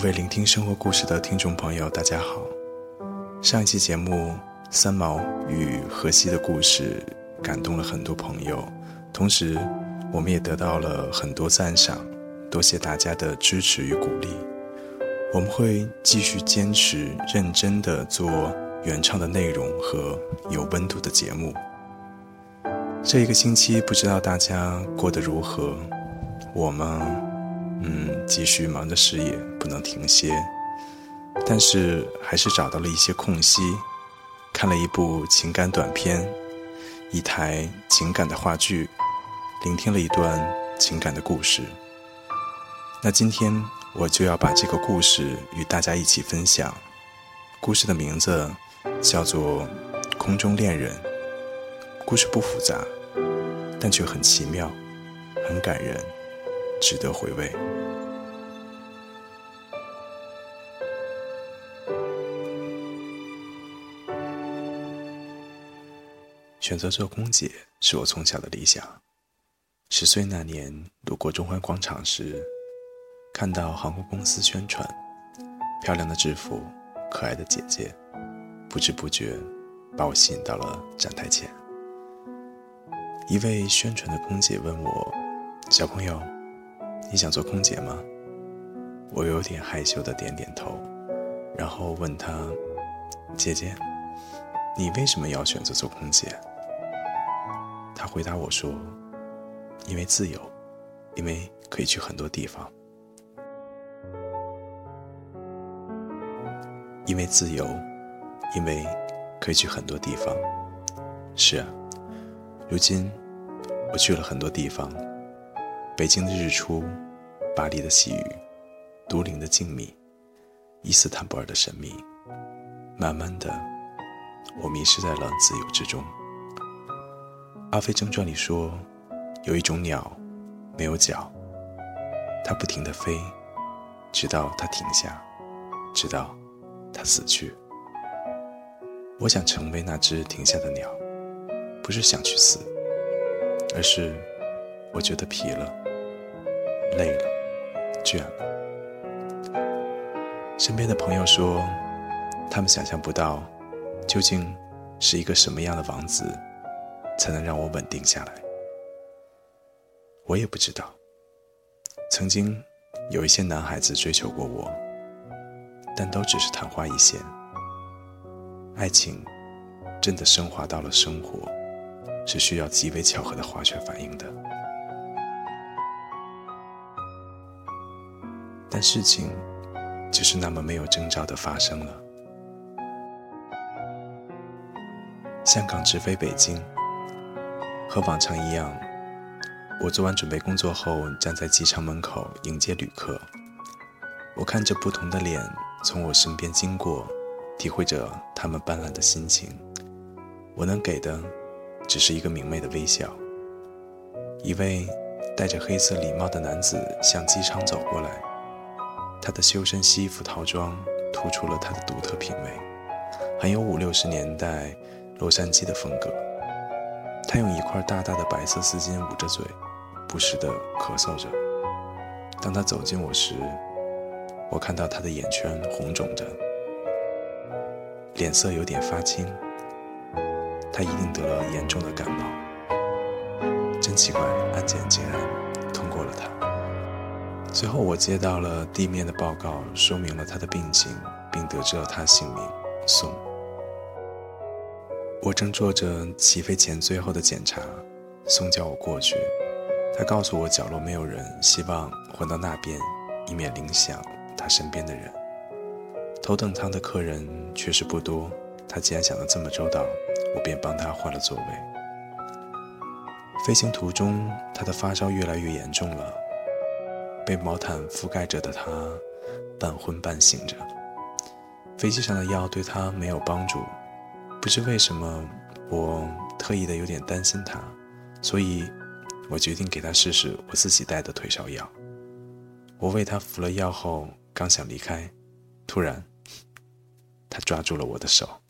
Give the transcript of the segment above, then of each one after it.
各位聆听生活故事的听众朋友，大家好。上一期节目三毛与荷西的故事感动了很多朋友，同时我们也得到了很多赞赏，多谢大家的支持与鼓励。我们会继续坚持认真的做原创的内容和有温度的节目。这一个星期不知道大家过得如何？我们。嗯，继续忙着事业，不能停歇，但是还是找到了一些空隙，看了一部情感短片，一台情感的话剧，聆听了一段情感的故事。那今天我就要把这个故事与大家一起分享。故事的名字叫做《空中恋人》。故事不复杂，但却很奇妙，很感人。值得回味。选择做空姐是我从小的理想。十岁那年，路过中环广场时，看到航空公司宣传，漂亮的制服，可爱的姐姐，不知不觉把我吸引到了站台前。一位宣传的空姐问我：“小朋友。”你想做空姐吗？我有点害羞的点点头，然后问她：“姐姐，你为什么要选择做空姐？”她回答我说：“因为自由，因为可以去很多地方。因为自由，因为可以去很多地方。是啊，如今我去了很多地方。”北京的日出，巴黎的细雨，都灵的静谧，伊斯坦布尔的神秘。慢慢的，我迷失在了自由之中。《阿飞正传》里说，有一种鸟，没有脚，它不停的飞，直到它停下，直到它死去。我想成为那只停下的鸟，不是想去死，而是我觉得疲了。累了，倦了。身边的朋友说，他们想象不到，究竟是一个什么样的王子，才能让我稳定下来。我也不知道。曾经有一些男孩子追求过我，但都只是昙花一现。爱情真的升华到了生活，是需要极为巧合的化学反应的。但事情就是那么没有征兆的发生了。香港直飞北京，和往常一样，我做完准备工作后，站在机场门口迎接旅客。我看着不同的脸从我身边经过，体会着他们斑斓的心情。我能给的，只是一个明媚的微笑。一位戴着黑色礼帽的男子向机场走过来。他的修身西服套装突出了他的独特品味，很有五六十年代洛杉矶的风格。他用一块大大的白色丝巾捂着嘴，不时地咳嗽着。当他走近我时，我看到他的眼圈红肿着，脸色有点发青。他一定得了严重的感冒。真奇怪，安检竟然通过了他。随后，我接到了地面的报告，说明了他的病情，并得知了他姓名宋。我正做着起飞前最后的检查，宋叫我过去。他告诉我，角落没有人，希望换到那边，以免影响他身边的人。头等舱的客人确实不多，他既然想得这么周到，我便帮他换了座位。飞行途中，他的发烧越来越严重了，被毛毯覆盖着的他半昏半醒着。飞机上的药对他没有帮助，不知为什么，我特意的有点担心他，所以，我决定给他试试我自己带的退烧药。我为他服了药后，刚想离开，突然，他抓住了我的手，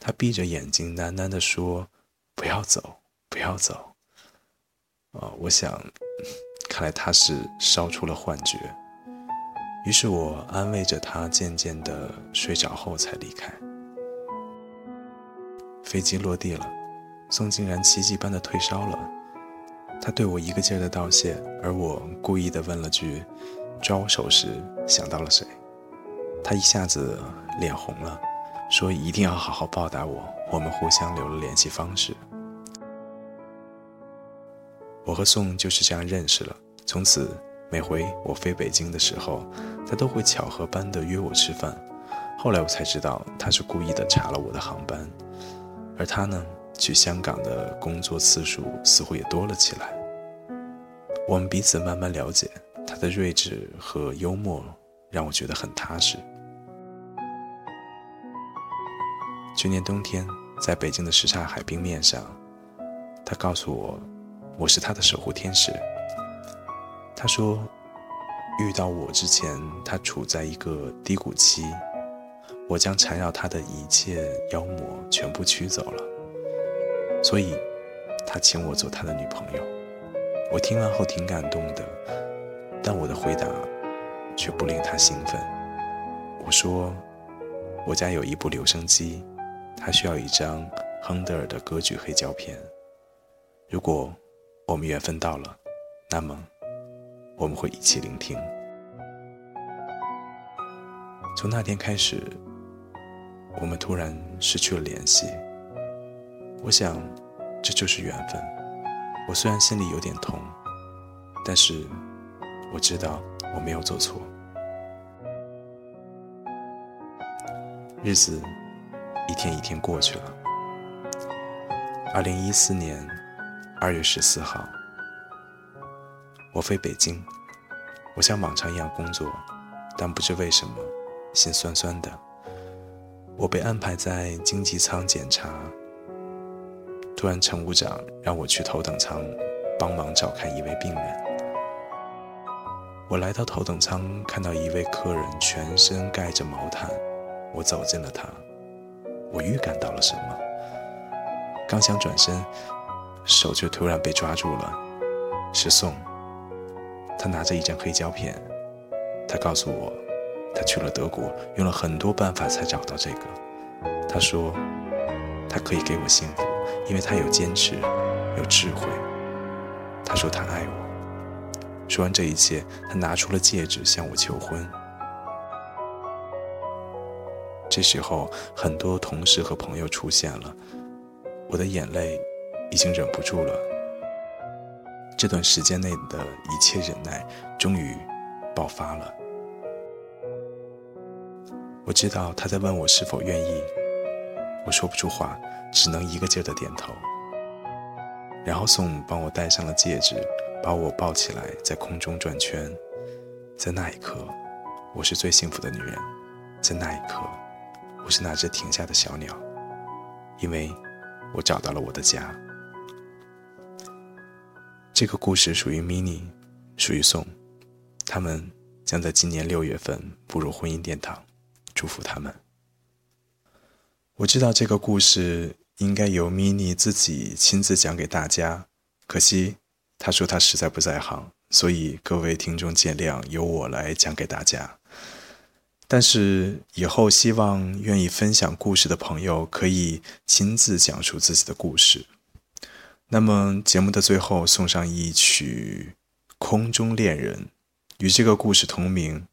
他闭着眼睛喃喃地说：“不要走，不要走。”啊，我想，看来他是烧出了幻觉。于是我安慰着他，渐渐的睡着后才离开。飞机落地了，宋竟然奇迹般的退烧了。他对我一个劲儿的道谢，而我故意的问了句：“抓我手时想到了谁？”他一下子脸红了，说：“一定要好好报答我。”我们互相留了联系方式。我和宋就是这样认识了，从此。每回我飞北京的时候，他都会巧合般的约我吃饭。后来我才知道，他是故意的查了我的航班。而他呢，去香港的工作次数似乎也多了起来。我们彼此慢慢了解，他的睿智和幽默让我觉得很踏实。去年冬天，在北京的什刹海冰面上，他告诉我，我是他的守护天使。他说：“遇到我之前，他处在一个低谷期，我将缠绕他的一切妖魔全部驱走了。所以，他请我做他的女朋友。我听完后挺感动的，但我的回答却不令他兴奋。我说：我家有一部留声机，他需要一张亨德尔的歌剧黑胶片。如果我们缘分到了，那么……”我们会一起聆听。从那天开始，我们突然失去了联系。我想，这就是缘分。我虽然心里有点痛，但是我知道我没有做错。日子一天一天过去了。二零一四年二月十四号。我飞北京，我像往常一样工作，但不知为什么，心酸酸的。我被安排在经济舱检查，突然乘务长让我去头等舱帮忙照看一位病人。我来到头等舱，看到一位客人全身盖着毛毯，我走近了他，我预感到了什么，刚想转身，手却突然被抓住了，是宋。他拿着一张黑胶片，他告诉我，他去了德国，用了很多办法才找到这个。他说，他可以给我幸福，因为他有坚持，有智慧。他说他爱我。说完这一切，他拿出了戒指向我求婚。这时候，很多同事和朋友出现了，我的眼泪已经忍不住了。这段时间内的一切忍耐终于爆发了。我知道他在问我是否愿意，我说不出话，只能一个劲儿的点头。然后宋帮我戴上了戒指，把我抱起来，在空中转圈。在那一刻，我是最幸福的女人。在那一刻，我是那只停下的小鸟，因为我找到了我的家。这个故事属于 mini，属于宋，他们将在今年六月份步入婚姻殿堂，祝福他们。我知道这个故事应该由 mini 自己亲自讲给大家，可惜他说他实在不在行，所以各位听众见谅，由我来讲给大家。但是以后希望愿意分享故事的朋友可以亲自讲述自己的故事。那么节目的最后送上一曲《空中恋人》，与这个故事同名。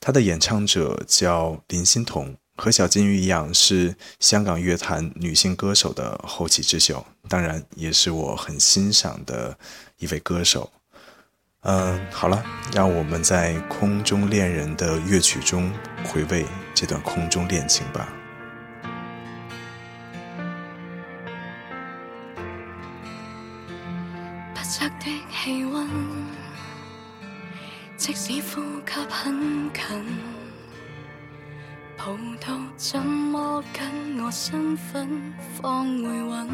它的演唱者叫林欣彤，和小金鱼一样是香港乐坛女性歌手的后起之秀，当然也是我很欣赏的一位歌手。嗯，好了，让我们在《空中恋人》的乐曲中回味这段空中恋情吧。即使呼吸很近，抱到怎么跟我身份放回稳，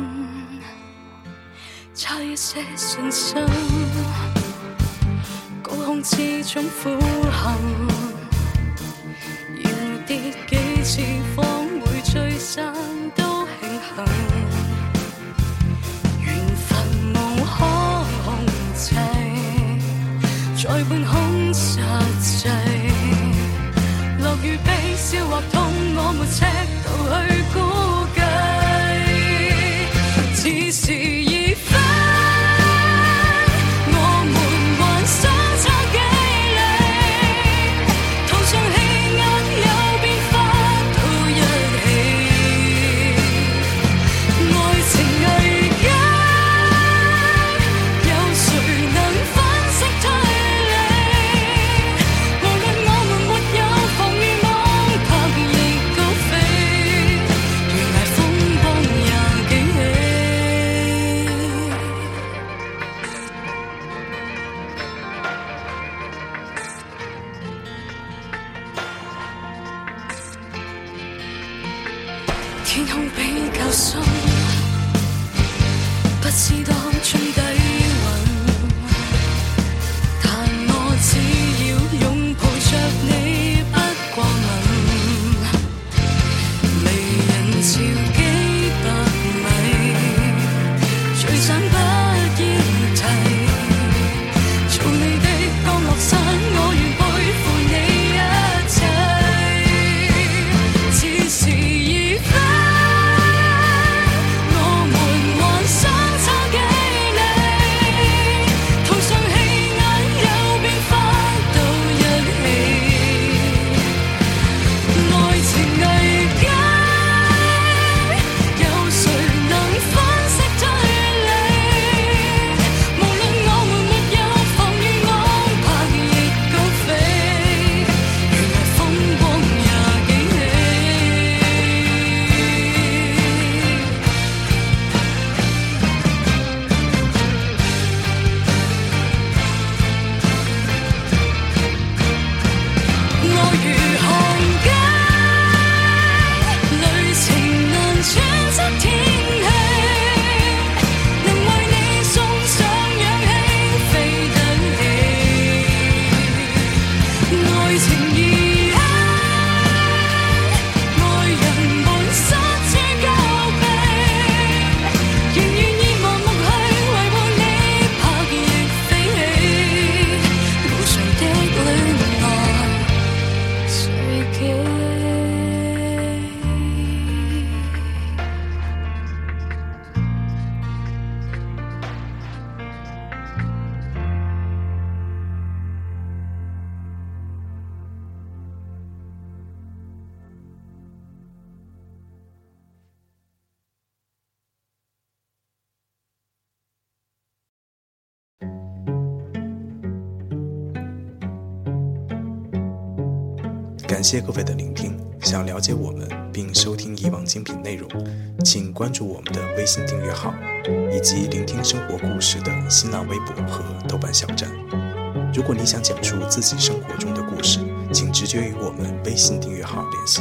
差一些信心，高空之中苦行，要跌几次方会追山都庆幸，缘分无可控制。在半空天空比较深，不知道感谢各位的聆听。想了解我们并收听以往精品内容，请关注我们的微信订阅号，以及聆听生活故事的新浪微博和豆瓣小站。如果你想讲述自己生活中的故事，请直接与我们微信订阅号联系。